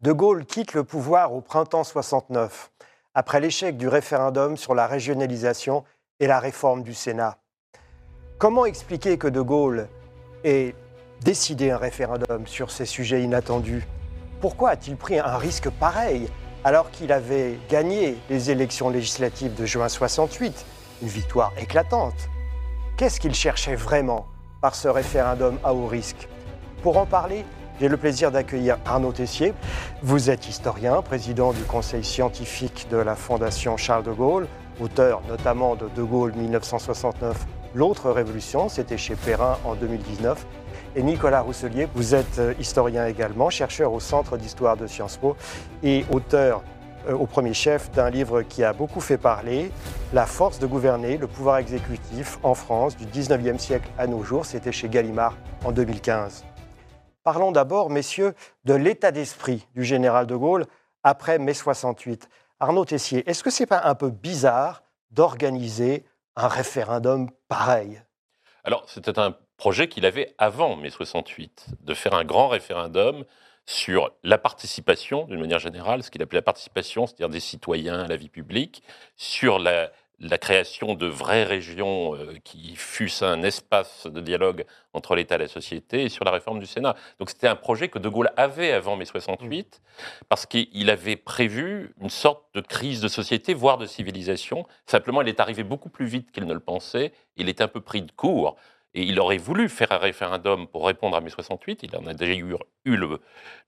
De Gaulle quitte le pouvoir au printemps 69, après l'échec du référendum sur la régionalisation et la réforme du Sénat. Comment expliquer que De Gaulle ait décidé un référendum sur ces sujets inattendus? Pourquoi a-t-il pris un risque pareil alors qu'il avait gagné les élections législatives de juin 68, une victoire éclatante. Qu'est-ce qu'il cherchait vraiment par ce référendum à haut risque? Pour en parler, j'ai le plaisir d'accueillir Arnaud Tessier. Vous êtes historien, président du conseil scientifique de la Fondation Charles de Gaulle, auteur notamment de De Gaulle 1969, L'autre révolution, c'était chez Perrin en 2019. Et Nicolas Rousselier, vous êtes euh, historien également, chercheur au Centre d'histoire de Sciences Po et auteur euh, au premier chef d'un livre qui a beaucoup fait parler, La force de gouverner, le pouvoir exécutif en France du 19e siècle à nos jours. C'était chez Gallimard en 2015. Parlons d'abord, messieurs, de l'état d'esprit du général de Gaulle après mai 68. Arnaud Tessier, est-ce que ce n'est pas un peu bizarre d'organiser un référendum pareil? Alors, c'était un projet qu'il avait avant mai 68, de faire un grand référendum sur la participation, d'une manière générale, ce qu'il appelait la participation, c'est-à-dire des citoyens à la vie publique, sur la, la création de vraies régions euh, qui fussent un espace de dialogue entre l'État et la société, et sur la réforme du Sénat. Donc c'était un projet que De Gaulle avait avant mai 68, parce qu'il avait prévu une sorte de crise de société, voire de civilisation. Simplement, il est arrivé beaucoup plus vite qu'il ne le pensait, il est un peu pris de court. Et il aurait voulu faire un référendum pour répondre à mai 68. Il en a déjà eu, eu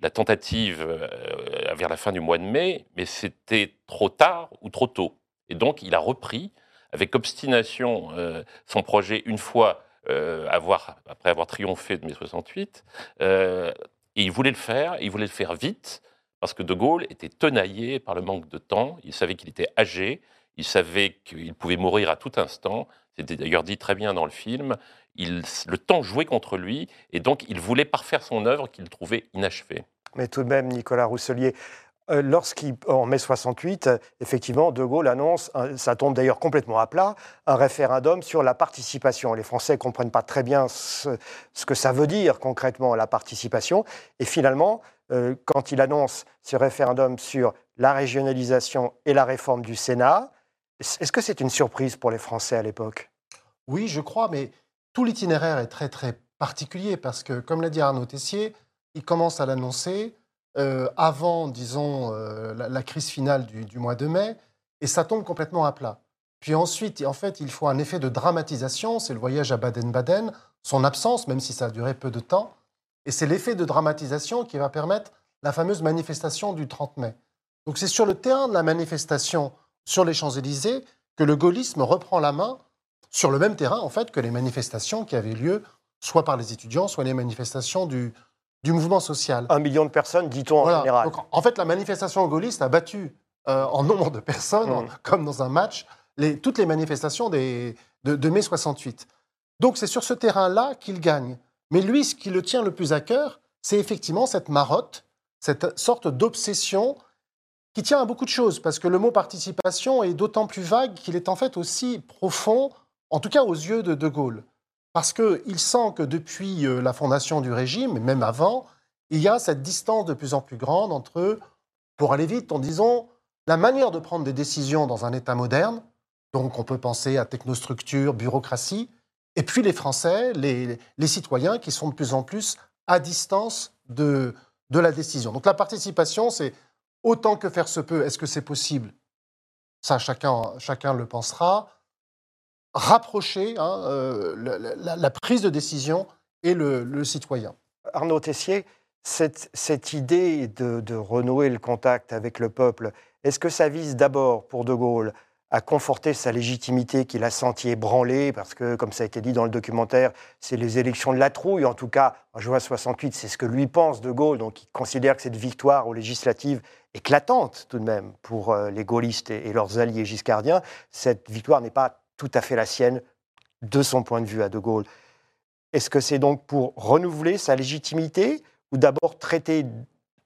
la tentative euh, vers la fin du mois de mai, mais c'était trop tard ou trop tôt. Et donc, il a repris avec obstination euh, son projet une fois euh, avoir, après avoir triomphé de mai 68. et il voulait le faire, et il voulait le faire vite, parce que De Gaulle était tenaillé par le manque de temps. Il savait qu'il était âgé, il savait qu'il pouvait mourir à tout instant. C'était d'ailleurs dit très bien dans le film le temps jouait contre lui, et donc il voulait parfaire son œuvre qu'il trouvait inachevée. Mais tout de même, Nicolas Rousselier, euh, lorsqu'en mai 68, effectivement, De Gaulle annonce, ça tombe d'ailleurs complètement à plat, un référendum sur la participation. Les Français ne comprennent pas très bien ce, que ça veut dire concrètement la participation. Et finalement, euh, quand il annonce ce référendum sur la régionalisation et la réforme du Sénat, est-ce que c'est une surprise pour les Français à l'époque? Oui, je crois, mais tout l'itinéraire est très très particulier parce que, comme l'a dit Arnaud Tessier, il commence à l'annoncer euh, avant, disons, euh, la, crise finale du, mois de mai, et ça tombe complètement à plat. Puis ensuite, en fait, il faut un effet de dramatisation, c'est le voyage à Baden-Baden, son absence, même si ça a duré peu de temps, et c'est l'effet de dramatisation qui va permettre la fameuse manifestation du 30 mai. Donc c'est sur le terrain de la manifestation sur les Champs-Élysées que le gaullisme reprend la main sur le même terrain, en fait, que les manifestations qui avaient lieu, soit par les étudiants, soit les manifestations du, du mouvement social. Un million de personnes, dit-on en général. en fait, la manifestation gaulliste a battu euh, en nombre de personnes, mmh. comme dans un match, les, toutes les manifestations des, de, de mai 68. Donc c'est sur ce terrain-là qu'il gagne. Mais lui, ce qui le tient le plus à cœur, c'est effectivement cette marotte, cette sorte d'obsession qui tient à beaucoup de choses, parce que le mot participation est d'autant plus vague qu'il est en fait aussi profond en tout cas aux yeux de De Gaulle. Parce qu'il sent que depuis euh, la fondation du régime, même avant, il y a cette distance de plus en plus grande entre, pour aller vite, en disant, la manière de prendre des décisions dans un État moderne, donc on peut penser à technostructure, bureaucratie, et puis les Français, les, citoyens qui sont de plus en plus à distance de, de la décision. Donc la participation, c'est autant que faire se peut, est-ce que c'est possible? Ça, chacun, chacun le pensera rapprocher hein, euh, la, prise de décision et le, citoyen. Arnaud Tessier, cette, idée de, renouer le contact avec le peuple, est-ce que ça vise d'abord pour De Gaulle à conforter sa légitimité qu'il a senti ébranlée, parce que, comme ça a été dit dans le documentaire, c'est les élections de la trouille. En tout cas, en juin 68, c'est ce que lui pense De Gaulle. Donc, il considère que cette victoire aux législatives éclatante, tout de même, pour euh, les gaullistes et, leurs alliés giscardiens. Cette victoire n'est pas tout à fait la sienne, de son point de vue à De Gaulle. Est-ce que c'est donc pour renouveler sa légitimité ou d'abord traiter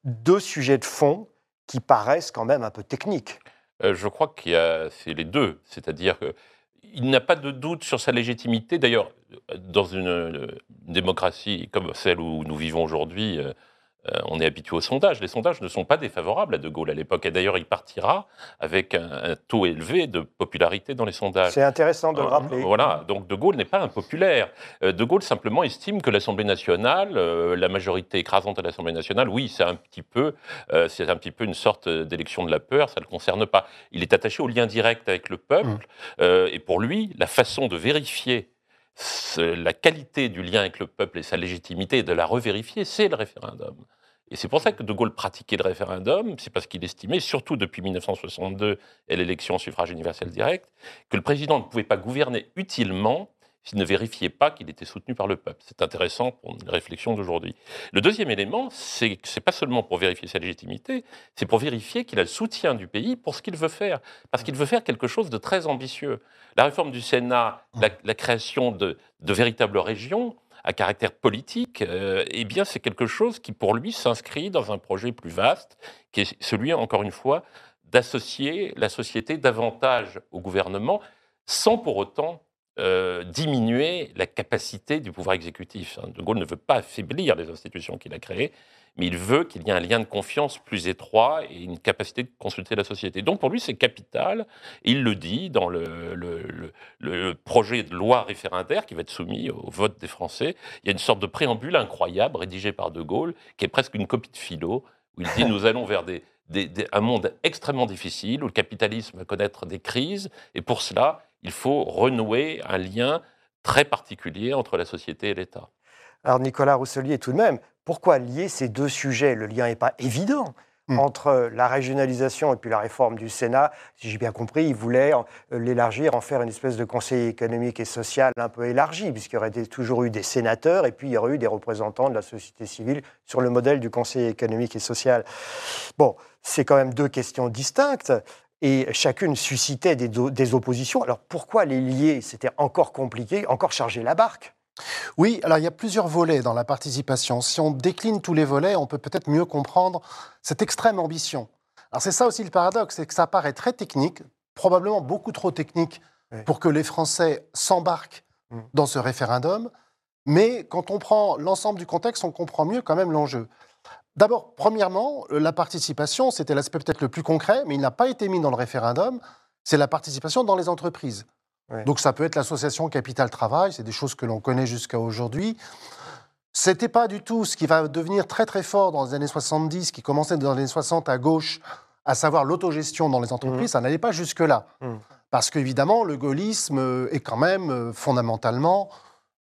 deux sujets de fond qui paraissent quand même un peu techniques? Euh, Je crois qu'il y a c'est les deux, c'est-à-dire qu'il n'a pas de doute sur sa légitimité. D'ailleurs, dans une, démocratie comme celle où nous vivons aujourd'hui, euh, euh, on est habitué aux sondages. Les sondages ne sont pas défavorables à De Gaulle à l'époque. Et d'ailleurs, il partira avec un, taux élevé de popularité dans les sondages. C'est intéressant de le rappeler. Voilà. Donc De Gaulle n'est pas impopulaire. De Gaulle simplement estime que l'Assemblée nationale, la majorité écrasante à l'Assemblée nationale, oui, c'est un petit peu, c'est un petit peu une sorte d'élection de la peur. Ça ne le concerne pas. Il est attaché au lien direct avec le peuple. Mmh. et pour lui, la façon de vérifier la qualité du lien avec le peuple et sa légitimité de la revérifier, c'est le référendum. Et c'est pour ça que De Gaulle pratiquait le référendum, c'est parce qu'il estimait, surtout depuis 1962 et l'élection au suffrage universel direct, que le président ne pouvait pas gouverner utilement s'il ne vérifiait pas qu'il était soutenu par le peuple. C'est intéressant pour une réflexion d'aujourd'hui. Le deuxième élément, c'est que ce n'est pas seulement pour vérifier sa légitimité, c'est pour vérifier qu'il a le soutien du pays pour ce qu'il veut faire. Parce qu'il veut faire quelque chose de très ambitieux. La réforme du Sénat, la, création de, véritables régions, à caractère politique, euh, eh bien, c'est quelque chose qui, pour lui, s'inscrit dans un projet plus vaste, qui est celui, encore une fois, d'associer la société davantage au gouvernement, sans pour autant euh, diminuer la capacité du pouvoir exécutif. Hein. De Gaulle ne veut pas affaiblir les institutions qu'il a créées, mais il veut qu'il y ait un lien de confiance plus étroit et une capacité de consulter la société. Donc pour lui, c'est capital. Il le dit dans le, le, projet de loi référendaire qui va être soumis au vote des Français. Il y a une sorte de préambule incroyable rédigé par De Gaulle, qui est presque une copie de philo, où il dit nous allons vers des, un monde extrêmement difficile, où le capitalisme va connaître des crises, et pour cela, il faut renouer un lien très particulier entre la société et l'État. Alors Nicolas Rousselier, tout de même, pourquoi lier ces deux sujets? Le lien n'est pas évident. Hmm. entre la régionalisation et puis la réforme du Sénat, si j'ai bien compris, il voulait euh, l'élargir, en faire une espèce de conseil économique et social un peu élargi, puisqu'il y aurait toujours eu des sénateurs et puis il y aurait eu des représentants de la société civile sur le modèle du conseil économique et social. Bon, c'est quand même deux questions distinctes et chacune suscitait des, oppositions. Alors pourquoi les lier? C'était encore compliqué, encore charger la barque. Oui, alors il y a plusieurs volets dans la participation. Si on décline tous les volets, on peut peut-être mieux comprendre cette extrême ambition. Alors c'est ça aussi le paradoxe, c'est que ça paraît très technique, probablement beaucoup trop technique pour que les Français s'embarquent mm. dans ce référendum, mais quand on prend l'ensemble du contexte, on comprend mieux quand même l'enjeu. D'abord, premièrement, la participation, c'était l'aspect peut-être le plus concret, mais il n'a pas été mis dans le référendum, c'est la participation dans les entreprises. Donc ça peut être l'association Capital Travail, c'est des choses que l'on connaît jusqu'à aujourd'hui. C'était pas du tout ce qui va devenir très très fort dans les années 70, qui commençait dans les années 60 à gauche, à savoir l'autogestion dans les entreprises, mmh. ça n'allait pas jusque-là. Mmh. Parce qu'évidemment, le gaullisme est quand même euh, fondamentalement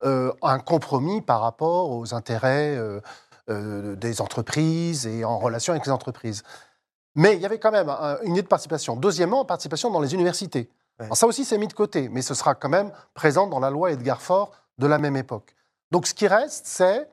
euh, un compromis par rapport aux intérêts euh, euh, des entreprises et en relation avec les entreprises. Mais il y avait quand même une idée de participation. Deuxièmement, participation dans les universités. ça aussi, c'est mis de côté, mais ce sera quand même présent dans la loi Edgar Faure de la même époque. Donc ce qui reste, c'est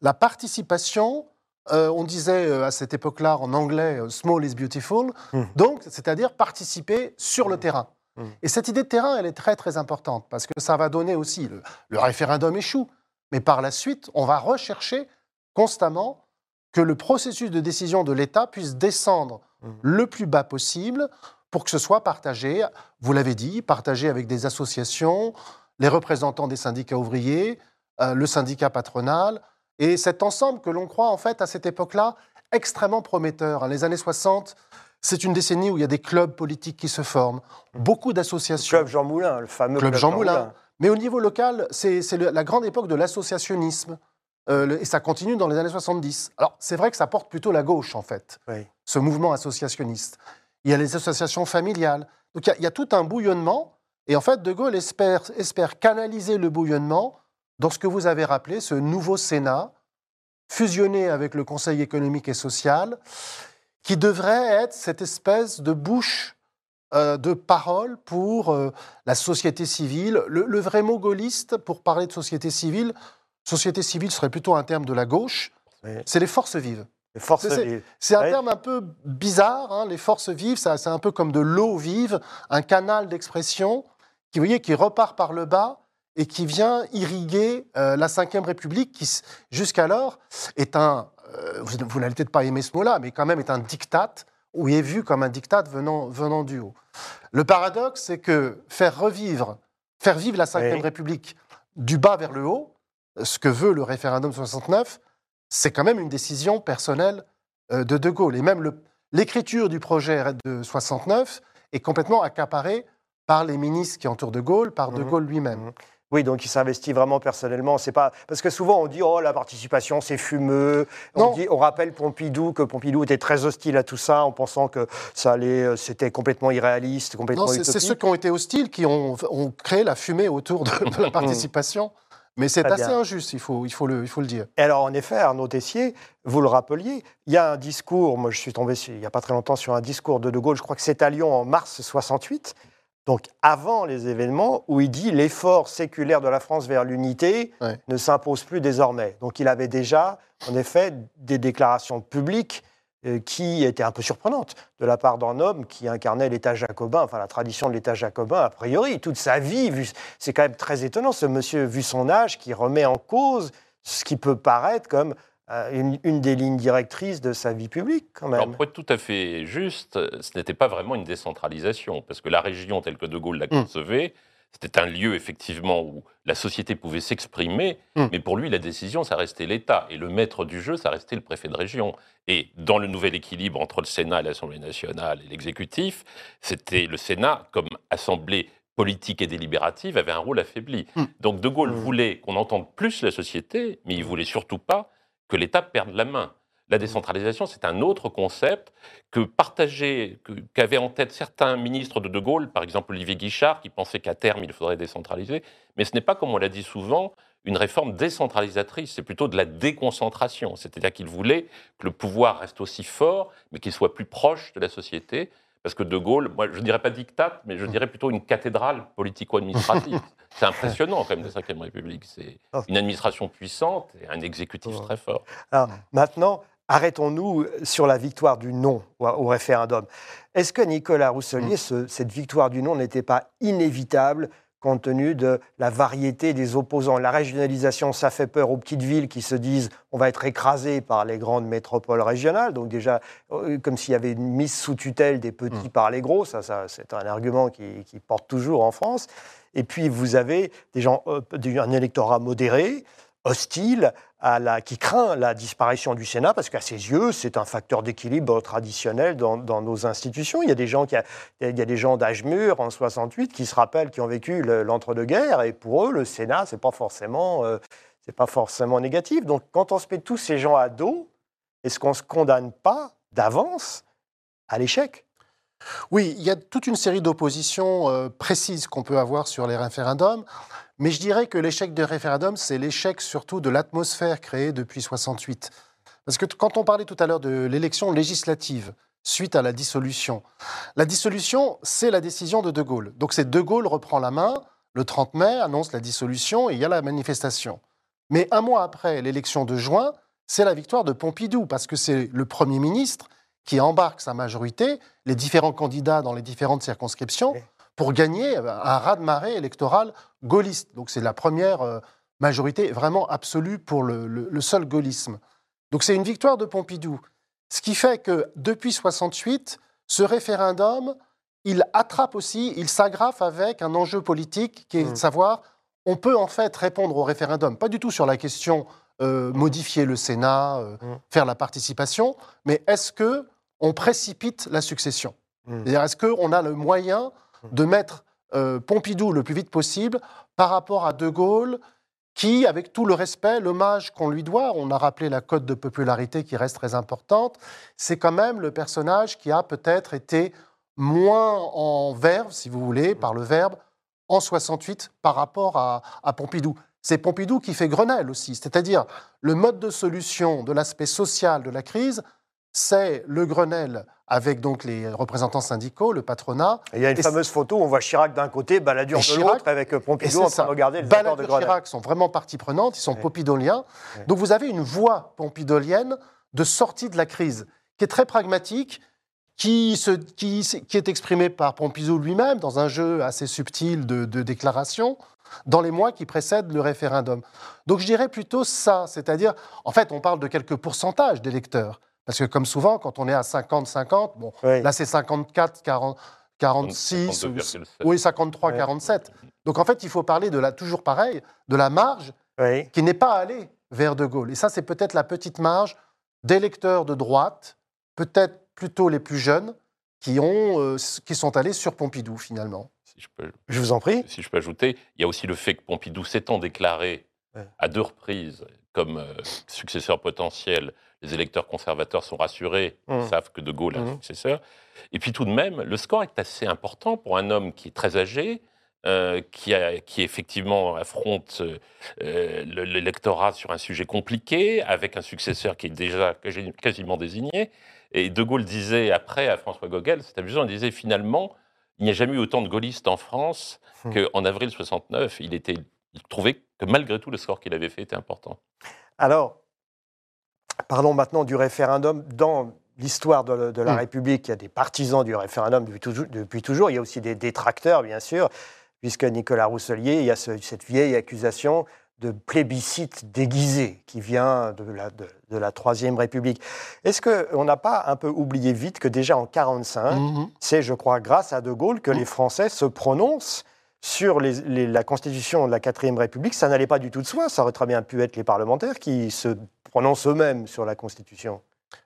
la participation euh, on disait euh, à cette époque-là en anglais small is beautiful, mmh. donc c'est-à-dire participer sur le mmh. terrain. Mmh. Et cette idée de terrain, elle est très très importante parce que ça va donner aussi le référendum échoue, mais par la suite, on va rechercher constamment que le processus de décision de l'État puisse descendre mmh. le plus bas possible pour que ce soit partagé, vous l'avez dit, partagé avec des associations, les représentants des syndicats ouvriers, euh, le syndicat patronal, et cet ensemble que l'on croit en fait à cette époque-là extrêmement prometteur. Les années 60, c'est une décennie où il y a des clubs politiques qui se forment, beaucoup d'associations. Le club Jean Moulin, le fameux club, Jean, Moulin. Mais au niveau local, c'est la grande époque de l'associationnisme. Euh, et ça continue dans les années 70. Alors, c'est vrai que ça porte plutôt la gauche, en fait, ce mouvement associationniste. Il y a les associations familiales. Donc, il y, a, tout un bouillonnement. Et en fait, De Gaulle espère, espère canaliser le bouillonnement dans ce que vous avez rappelé, ce nouveau Sénat, fusionné avec le Conseil économique et social, qui devrait être cette espèce de bouche euh, de parole pour euh, la société civile. Le, le vrai mot gaulliste, pour parler de société civile, société civile serait plutôt un terme de la gauche, Oui. c'est les forces vives. Les forces C'est- vives. C'est un terme un peu bizarre, hein, les forces vives, ça- c'est un peu comme de l'eau vive, un canal d'expression qui, vous voyez, qui repart par le bas et qui vient irriguer euh, la Ve République, qui jusqu'alors est un, euh, vous, vous n'allez peut-être pas aimer ce mot-là, mais quand même est un diktat, ou est vu comme un diktat venant, venant du haut. Le paradoxe, c'est que faire revivre, faire vivre la Ve Oui. République du bas vers le haut, ce que veut le référendum 69, c'est quand même une décision personnelle euh, de De Gaulle. Et même l'écriture du projet de 69 est complètement accaparée par les ministres qui entourent De Gaulle, par De Mhm. Gaulle lui-même. Mhm. Oui, donc il s'investit vraiment personnellement. C'est pas parce que souvent on dit oh la participation c'est fumeux. On, Non. dit, on rappelle Pompidou que Pompidou était très hostile à tout ça en pensant que ça allait, euh, c'était complètement irréaliste, complètement Non, c'est ceux qui ont été hostiles qui ont, ont créé la fumée autour de, de la participation. Mais c'est assez bien. injuste, il faut, il, faut le, il faut le dire. Et alors, en effet, Arnaud Tessier, vous le rappeliez, il y a un discours, moi je suis tombé il n'y a pas très longtemps sur un discours de De Gaulle, je crois que c'est à Lyon en mars 68, donc avant les événements, où il dit l'effort séculaire de la France vers l'unité Ouais. ne s'impose plus désormais. Donc il avait déjà, en effet, des déclarations publiques qui étaient un peu surprenantes de la part d'un homme qui incarnait l'État jacobin, enfin la tradition de l'État jacobin a priori, toute sa vie. C'est quand même très étonnant, ce monsieur, vu son âge, qui remet en cause ce qui peut paraître comme euh, une, une des lignes directrices de sa vie publique, quand même. Alors, pour être tout à fait juste, ce n'était pas vraiment une décentralisation, parce que la région telle que De Gaulle la Mm. concevait, c'était un lieu effectivement où la société pouvait s'exprimer, Mm. mais pour lui, la décision, ça restait l'État, et le maître du jeu, ça restait le préfet de région. Et dans le nouvel équilibre entre le Sénat et l'Assemblée nationale et l'exécutif, c'était le Sénat, comme assemblée politique et délibérative, avait un rôle affaibli. Mm. Donc De Gaulle Mm. voulait qu'on entende plus la société, mais il voulait surtout pas que l'État perde la main. La décentralisation, c'est un autre concept que que- qu'avaient en tête certains ministres de De Gaulle, par exemple Olivier Guichard, qui pensait qu'à terme, il faudrait décentraliser. Mais ce n'est pas, comme on l'a dit souvent, une réforme décentralisatrice, c'est plutôt de la déconcentration. C'est-à-dire qu'il voulait que le pouvoir reste aussi fort, mais qu'il soit plus proche de la société. Parce que De Gaulle, moi, je ne dirais pas dictate, mais je dirais plutôt une cathédrale politico-administrative. c'est impressionnant, quand même, la Ve République. C'est une administration puissante et un exécutif très fort. Alors, maintenant, arrêtons-nous sur la victoire du non au, référendum. Est-ce que Nicolas Rousselier, ce- cette victoire du non n'était pas inévitable compte tenu de la variété des opposants? La régionalisation, ça fait peur aux petites villes qui se disent on va être écrasé par les grandes métropoles régionales. Donc déjà, euh, comme s'il y avait une mise sous tutelle des petits par les gros, ça, ça c'est un argument qui, qui porte toujours en France. Et puis vous avez des gens, euh, un électorat modéré, hostile, à la, qui craint la disparition du Sénat, parce qu'à ses yeux, c'est un facteur d'équilibre traditionnel dans, nos institutions. Il y a des gens, gens d'âge mûr en 68 qui se rappellent, qui ont vécu le- l'entre-deux-guerres, et pour eux, le Sénat, c'est pas forcément, euh, pas forcément négatif. Donc, quand on se met tous ces gens à dos, est-ce qu'on se condamne pas d'avance à l'échec? Oui, il y a toute une série d'oppositions euh, précises qu'on peut avoir sur les référendums, mais je dirais que l'échec des référendums, c'est l'échec surtout de l'atmosphère créée depuis 68. Parce que quand on parlait tout à l'heure de l'élection législative suite à la dissolution, la dissolution, c'est la décision de De Gaulle. Donc c'est De Gaulle reprend la main, le 30 mai, annonce la dissolution et il y a la manifestation. Mais un mois après l'élection de juin, c'est la victoire de Pompidou, parce que c'est le Premier ministre qui embarque sa majorité, les différents candidats dans les différentes circonscriptions, pour gagner euh, un raz-de-marée électoral gaulliste. Donc c'est la première euh, majorité vraiment absolue pour le, le- le seul gaullisme. Donc c'est une victoire de Pompidou. Ce qui fait que depuis 68, ce référendum, il attrape aussi, il s'agrafe avec un enjeu politique qui est Mm. de savoir, on peut en fait répondre au référendum, pas du tout sur la question euh, modifier le Sénat, euh, Mm. faire la participation, mais est-ce que on précipite la succession Mm. C'est-à-dire, est-ce qu'on a le moyen de mettre euh, Pompidou le plus vite possible par rapport à De Gaulle, qui, avec tout le respect, l'hommage qu'on lui doit, on a rappelé la cote de popularité qui reste très importante, c'est quand même le personnage qui a peut-être été moins en verve, si vous voulez, par le verbe, en 68 par rapport à, à Pompidou. C'est Pompidou qui fait Grenelle aussi, c'est-à-dire le mode de solution de l'aspect social de la crise c'est le Grenelle avec donc les représentants syndicaux, le patronat. Et il y a une Et fameuse photo où on voit Chirac d'un côté, Balladur de Chirac- l'autre, avec Et Pompidou en train de regarder les de Balladur Grenelle. Chirac sont vraiment partie prenante, ils sont Ouais. pompidoliens. Ouais. Donc vous avez une voie pompidolienne de sortie de la crise qui est très pragmatique, qui, se, qui, qui est exprimée par Pompidou lui-même dans un jeu assez subtil de, de déclarations dans les mois qui précèdent le référendum. Donc je dirais plutôt ça, c'est-à-dire, en fait, on parle de quelques pourcentages d'électeurs. Parce que comme souvent, quand on est à 50-50, bon, Oui. là c'est 54, 40, 46, ou- 52,7. oui, 53, Ouais. 47. Donc en fait, il faut parler de la, toujours pareil, de la marge Oui. qui n'est pas allée vers De Gaulle. Et ça, c'est peut-être la petite marge d'électeurs de droite, peut-être plutôt les plus jeunes, qui, ont, euh, qui sont allés sur Pompidou finalement. Si je peux Je vous en prie. si je peux ajouter, il y a aussi le fait que Pompidou s'étant déclaré à deux reprises comme euh, successeur potentiel, les électeurs conservateurs sont rassurés, ils Mhm. savent que De Gaulle est un Mhm. successeur. Et puis tout de même, le score est assez important pour un homme qui est très âgé, euh, qui, a- qui effectivement affronte euh, le- l'électorat sur un sujet compliqué, avec un successeur qui est déjà quasi- quasiment désigné. Et De Gaulle disait après à François Gogel, c'est amusant, il disait finalement, il n'y a jamais eu autant de gaullistes en France Hmm. qu'en avril 69. Il, était, il trouvait que malgré tout, le score qu'il avait fait était important. Alors, parlons maintenant du référendum. Dans l'histoire de, de la Mm. République, il y a des partisans du référendum depuis toujours, depuis toujours. Il y a aussi des détracteurs, bien sûr, puisque Nicolas Rousselier, il y a ce- cette vieille accusation de plébiscite déguisé qui vient de la, de, de la Troisième République. Est-ce qu'on n'a pas un peu oublié vite que déjà en 1945, Mhm. c'est, je crois, grâce à De Gaulle que Mm. les Français se prononcent sur les- les- la constitution de la Quatrième République. Ça n'allait pas du tout de soi. Ça aurait très bien pu être les parlementaires qui se prononcent eux-mêmes sur la constitution.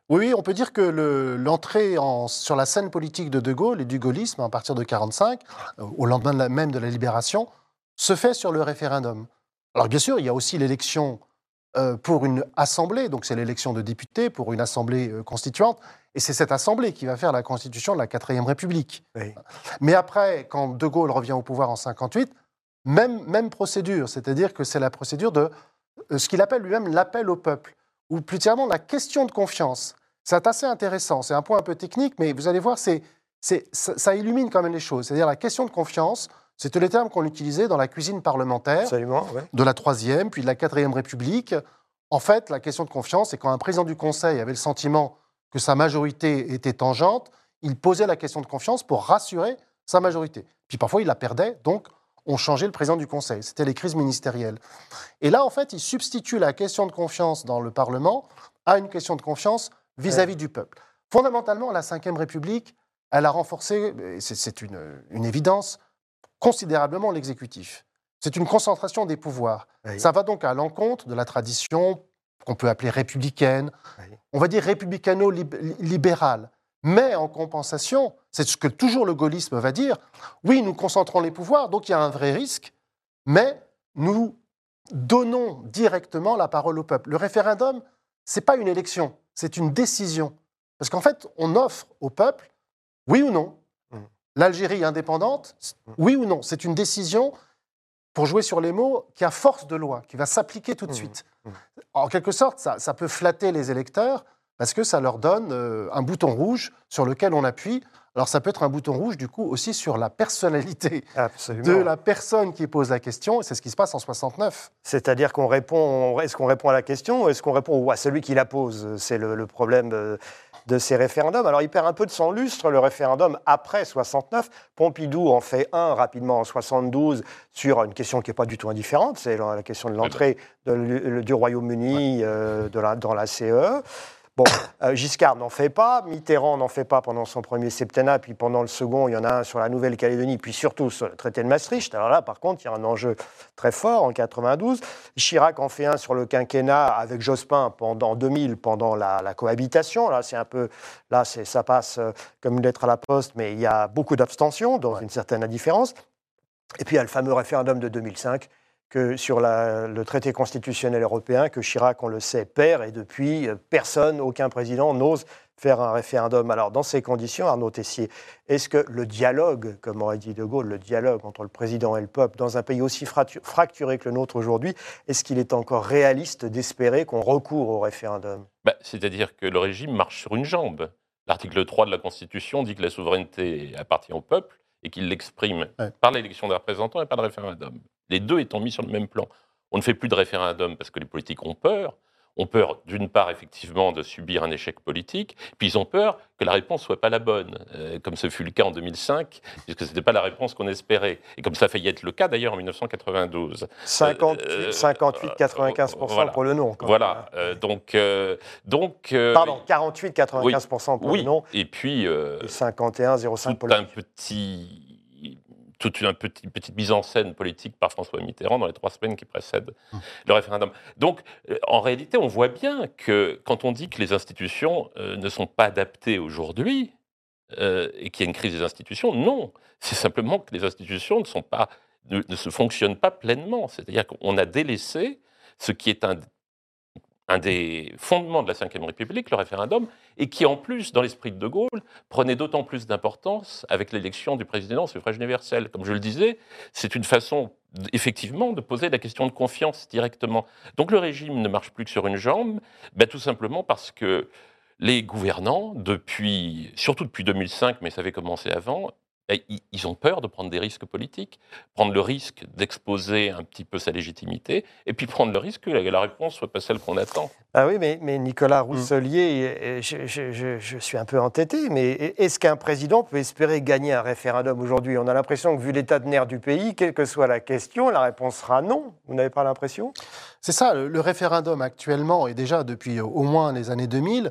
Oui, on peut dire que le- l'entrée en- sur la scène politique de De Gaulle et du gaullisme à partir de 1945, euh, au lendemain de la- même de la libération, se fait sur le référendum. Alors bien sûr, il y a aussi l'élection euh, pour une assemblée, donc c'est l'élection de députés pour une assemblée euh, constituante, et c'est cette assemblée qui va faire la constitution de la Quatrième République. Oui. Mais après, quand De Gaulle revient au pouvoir en 58, même, même procédure, c'est-à-dire que c'est la procédure de ce qu'il appelle lui-même l'appel au peuple, ou plus clairement la question de confiance. C'est assez intéressant, c'est un point un peu technique, mais vous allez voir, c'est, c'est, ça, ça illumine quand même les choses. C'est-à-dire la question de confiance, c'était les termes qu'on utilisait dans la cuisine parlementaire ouais. de la Troisième, puis de la Quatrième République. En fait, la question de confiance, c'est quand un président du Conseil avait le sentiment que sa majorité était tangente, il posait la question de confiance pour rassurer sa majorité. Puis parfois, il la perdait, donc on changeait le président du Conseil. C'était les crises ministérielles. Et là, en fait, il substitue la question de confiance dans le Parlement à une question de confiance vis-à-vis du peuple. Fondamentalement, la Ve République, elle a renforcé, et c'est- c'est une, une évidence, considérablement l'exécutif. C'est une concentration des pouvoirs. Oui. Ça va donc à l'encontre de la tradition qu'on peut appeler républicaine, Oui. on va dire républicano-libérale. Mais en compensation, c'est ce que toujours le gaullisme va dire, oui, nous concentrons les pouvoirs, donc il y a un vrai risque, mais nous donnons directement la parole au peuple. Le référendum, c'est pas une élection, c'est une décision. Parce qu'en fait, on offre au peuple, oui ou non, Mm. l'Algérie indépendante, Mm. oui ou non. C'est une décision, pour jouer sur les mots, qui a force de loi, qui va s'appliquer tout de Mm. suite. En quelque sorte, ça, ça peut flatter les électeurs parce que ça leur donne euh, un bouton rouge sur lequel on appuie. Alors ça peut être un bouton rouge, du coup, aussi sur la personnalité Absolument. de la personne qui pose la question. Et c'est ce qui se passe en 69. C'est-à-dire qu'on répond, est-ce qu'on répond à la question ou est-ce qu'on répond à celui qui la pose? C'est le, le problème euh, de ces référendums. Alors il perd un peu de son lustre, le référendum après 69. Pompidou en fait un rapidement en 72 sur une question qui n'est pas du tout indifférente, c'est la question de l'entrée du Royaume-Uni euh, dans la CE. Bon, euh, Giscard n'en fait pas, Mitterrand n'en fait pas pendant son premier septennat, puis pendant le second, il y en a un sur la Nouvelle-Calédonie, puis surtout sur le traité de Maastricht. Alors là, par contre, il y a un enjeu très fort en 92. Chirac en fait un sur le quinquennat avec Jospin pendant 2000, pendant la, la cohabitation. Là, c'est un peu, là, c'est, ça passe euh, comme une lettre à la poste, mais il y a beaucoup d'abstention, dans une certaine indifférence. Et puis il y a le fameux référendum de 2005 que sur la- le traité constitutionnel européen que Chirac, on le sait, perd et depuis, euh, personne, aucun président n'ose faire un référendum. Alors, dans ces conditions, Arnaud Tessier, est-ce que le dialogue, comme aurait dit De Gaulle, le dialogue entre le président et le peuple, dans un pays aussi fracturé que le nôtre aujourd'hui, est-ce qu'il est encore réaliste d'espérer qu'on recourt au référendum? Bah, C'est-à-dire que le régime marche sur une jambe. L'article 3 de la Constitution dit que la souveraineté appartient au peuple et qu'il l'exprime par l'élection des représentants et par le référendum. Les deux étant mis sur le même plan. On ne fait plus de référendum parce que les politiques ont peur, ont peur d'une part effectivement de subir un échec politique, puis ils ont peur que la réponse soit pas la bonne, euh, comme ce fut le cas en 2005, puisque ce n'était pas la réponse qu'on espérait, et comme ça a failli être le cas d'ailleurs en 1992. 58-95% pour le non. Voilà, euh, donc... Euh, donc Pardon, 48-95% pour le non. Et puis... et 51-05 pour le un petit toute une petite, petite, mise en scène politique par François Mitterrand dans les trois semaines qui précèdent hum. le référendum. Donc, euh, en réalité, on voit bien que quand on dit que les institutions euh, ne sont pas adaptées aujourd'hui euh, et qu'il y a une crise des institutions, non. C'est simplement que les institutions ne, sont pas, ne, ne se fonctionnent pas pleinement. C'est-à-dire qu'on a délaissé ce qui est un un des fondements de la Ve République, le référendum, et qui en plus, dans l'esprit de De Gaulle, prenait d'autant plus d'importance avec l'élection du président au suffrage universel. Comme je le disais, c'est une façon effectivement de poser la question de confiance directement. Donc le régime ne marche plus que sur une jambe, ben, tout simplement parce que les gouvernants, depuis, surtout depuis 2005, mais ça avait commencé avant, ils ont peur de prendre des risques politiques, prendre le risque d'exposer un petit peu sa légitimité, et puis prendre le risque que la réponse soit pas celle qu'on attend. Ah oui, mais, mais Nicolas mmh. Rousselier, je, suis un peu entêté, mais est-ce qu'un président peut espérer gagner un référendum aujourd'hui? On a l'impression que vu l'état de nerfs du pays, quelle que soit la question, la réponse sera non. Vous n'avez pas l'impression? C'est ça, le référendum actuellement, et déjà depuis au moins les années 2000,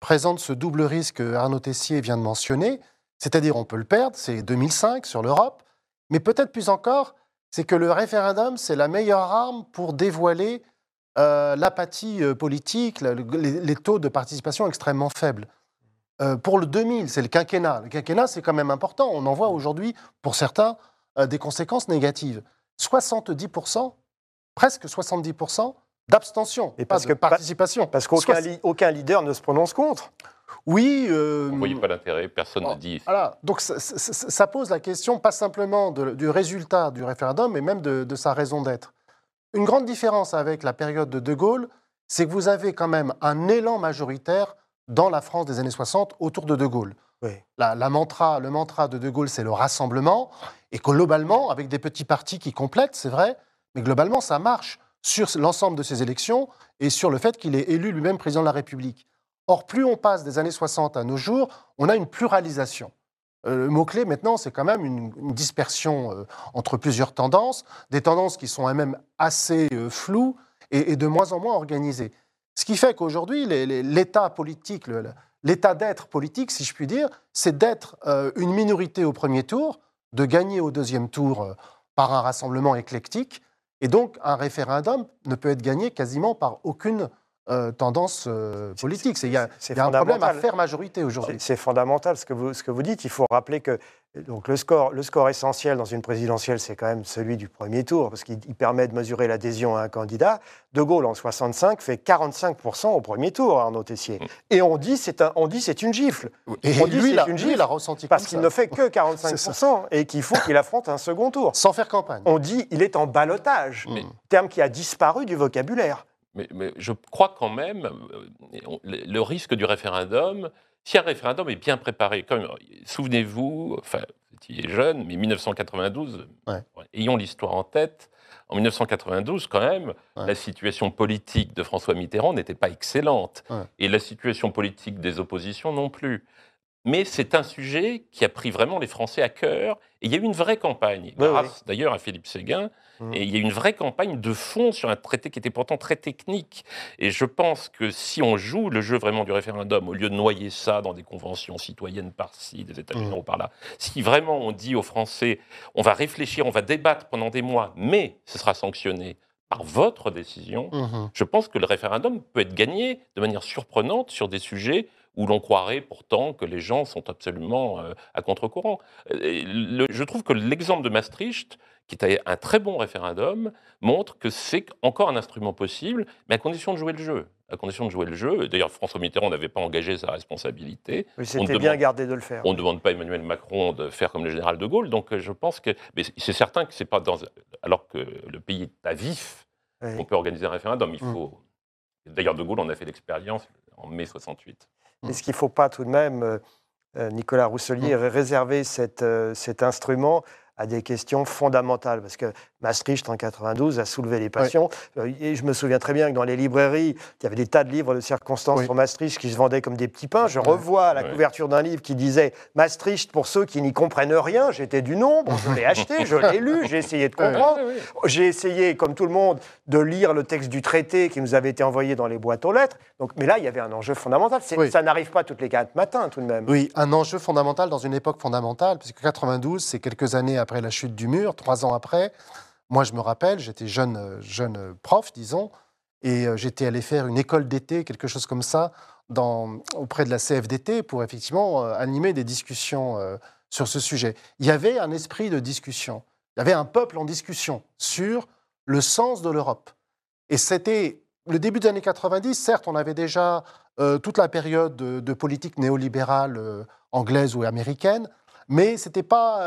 présente ce double risque que Arnaud Tessier vient de mentionner c'est-à-dire, on peut le perdre, c'est 2005 sur l'Europe, mais peut-être plus encore, c'est que le référendum, c'est la meilleure arme pour dévoiler euh, l'apathie euh, politique, les, taux de participation extrêmement faibles. Euh, pour le 2000, c'est le quinquennat. Le quinquennat, c'est quand même important. On en voit aujourd'hui, pour certains, des conséquences négatives. 70%, presque 70% d'abstention, et pas de participation. Parce qu'aucun leader ne se prononce contre. Oui. Euh, Vous ne voyez pas l'intérêt, personne ne dit. Voilà. Donc ça, pose la question pas simplement du résultat du référendum, mais même de, sa raison d'être. Une grande différence avec la période de De Gaulle, c'est que vous avez quand même un élan majoritaire dans la France des années 60 autour de De Gaulle. Oui. La, mantra, le mantra de De Gaulle, c'est le rassemblement, et globalement, avec des petits partis qui complètent, c'est vrai, mais globalement, ça marche sur l'ensemble de ces élections et sur le fait qu'il est élu lui-même président de la République. Or, plus on passe des années 60 à nos jours, on a une pluralisation. Euh, le mot-clé maintenant, c'est quand même une, dispersion euh, entre plusieurs tendances, des tendances qui sont elles-mêmes assez euh, floues et, de moins en moins organisées. Ce qui fait qu'aujourd'hui, l'état politique, l'état d'être politique, si je puis dire, c'est d'être une minorité au premier tour, de gagner au deuxième tour par un rassemblement éclectique, et donc un référendum ne peut être gagné quasiment par aucune euh, tendance euh, politique. Il y a, un problème à faire majorité aujourd'hui. C'est fondamental ce que, vous, ce que vous dites. Il faut rappeler que donc, le, score, le score essentiel dans une présidentielle, c'est quand même celui du premier tour, parce qu'il permet de mesurer l'adhésion à un candidat. De Gaulle, en 65, fait 45% au premier tour, Arnaud Tessier. Mm. Et on dit c'est un, on dit c'est une gifle. Et on dit lui, une gifle, il a ressenti Parce qu'il ne fait que 45% et qu'il faut qu'il affronte un second tour. Sans faire campagne. On dit il est en balotage, terme qui a disparu du vocabulaire. Mais, je crois quand même, euh, le risque du référendum, si un référendum est bien préparé, souvenez-vous, enfin, vous étiez jeune, mais 1992, ayons l'histoire en tête, en 1992, quand même, la situation politique de François Mitterrand n'était pas excellente. Et la situation politique des oppositions non plus. Mais c'est un sujet qui a pris vraiment les Français à cœur. Et il y a eu une vraie campagne, grâce d'ailleurs à Philippe Séguin, Mmh. Et il y a une vraie campagne de fond sur un traité qui était pourtant très technique. Et je pense que si on joue le jeu vraiment du référendum, au lieu de noyer ça dans des conventions citoyennes par-ci, des États généraux mmh. par-là, si vraiment on dit aux Français, on va réfléchir, on va débattre pendant des mois, mais ce sera sanctionné par votre décision, mmh. je pense que le référendum peut être gagné de manière surprenante sur des sujets où l'on croirait pourtant que les gens sont absolument euh, à contre-courant. Je trouve que l'exemple de Maastricht, qui est un très bon référendum, montre que c'est encore un instrument possible, mais à condition de jouer le jeu. À condition de jouer le jeu. D'ailleurs, François Mitterrand n'avait pas engagé sa responsabilité. Oui, c'était bien gardé de le faire. On ne demande pas à Emmanuel Macron de faire comme le général de Gaulle. Donc, je pense que. Mais c'est certain que c'est pas dans. Alors que le pays est à vif, on peut organiser un référendum. Il mm. faut. D'ailleurs, de Gaulle en a fait l'expérience en mai 68. Est-ce qu'il ne faut pas tout de même, euh, euh, Nicolas Rousselier, mm. réserver euh, cet instrument à des questions fondamentales, parce que Maastricht en 92 a soulevé les passions. Euh, et je me souviens très bien que dans les librairies, il y avait des tas de livres de circonstances sur Maastricht qui se vendaient comme des petits pains. Je revois la couverture d'un livre qui disait Maastricht pour ceux qui n'y comprennent rien. J'étais du nombre, je l'ai acheté, je l'ai lu, j'ai essayé de comprendre. J'ai essayé, comme tout le monde, de lire le texte du traité qui nous avait été envoyé dans les boîtes aux lettres. Donc, mais là, il y avait un enjeu fondamental. Ça n'arrive pas toutes les quatre matins, tout de même. Oui, un enjeu fondamental dans une époque fondamentale, puisque 92, c'est quelques années après la chute du mur, trois ans après. Moi, je me rappelle, j'étais jeune, jeune prof, disons, et euh, j'étais allé faire une école d'été, quelque chose comme ça, dans, auprès de la CFDT pour effectivement euh, animer des discussions euh, sur ce sujet. Il y avait un esprit de discussion. Il y avait un peuple en discussion sur le sens de l'Europe. Et c'était le début des années 90. Certes, on avait déjà toute la période de, politique néolibérale anglaise ou américaine, mais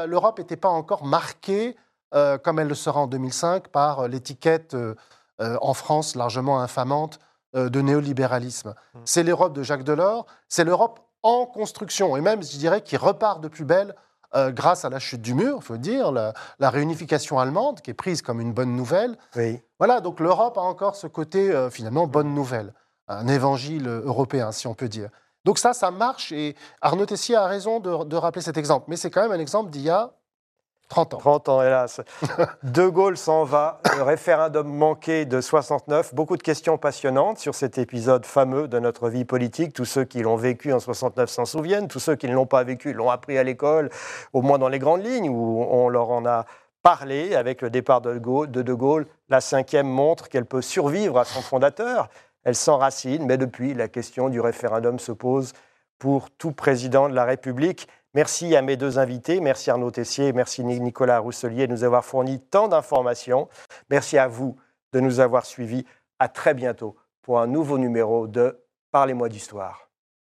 l'Europe n'était pas encore marquée, euh, comme elle le sera en 2005, par euh, l'étiquette euh, en France largement infamante de néolibéralisme. Mmh. C'est l'Europe de Jacques Delors, c'est l'Europe en construction, et même, je dirais, qui repart de plus belle grâce à la chute du mur, il faut dire, la, réunification allemande, qui est prise comme une bonne nouvelle. Voilà, donc l'Europe a encore ce côté, finalement, bonne nouvelle, un évangile européen, si on peut dire. Donc ça, ça marche et Arnaud Tessier a raison de, rappeler cet exemple. Mais c'est quand même un exemple d'il y a 30 ans. 30 ans, hélas. de Gaulle s'en va, le référendum manqué de 69. Beaucoup de questions passionnantes sur cet épisode fameux de notre vie politique. Tous ceux qui l'ont vécu en 69 s'en souviennent. Tous ceux qui ne l'ont pas vécu l'ont appris à l'école, au moins dans les grandes lignes, où on leur en a parlé avec le départ de De Gaulle. La cinquième montre qu'elle peut survivre à son fondateur elle s'enracine, mais depuis, la question du référendum se pose pour tout président de la République. Merci à mes deux invités, merci Arnaud Tessier, merci Nicolas Rousselier de nous avoir fourni tant d'informations. Merci à vous de nous avoir suivis. À très bientôt pour un nouveau numéro de Parlez-moi d'histoire.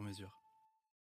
sur mesure.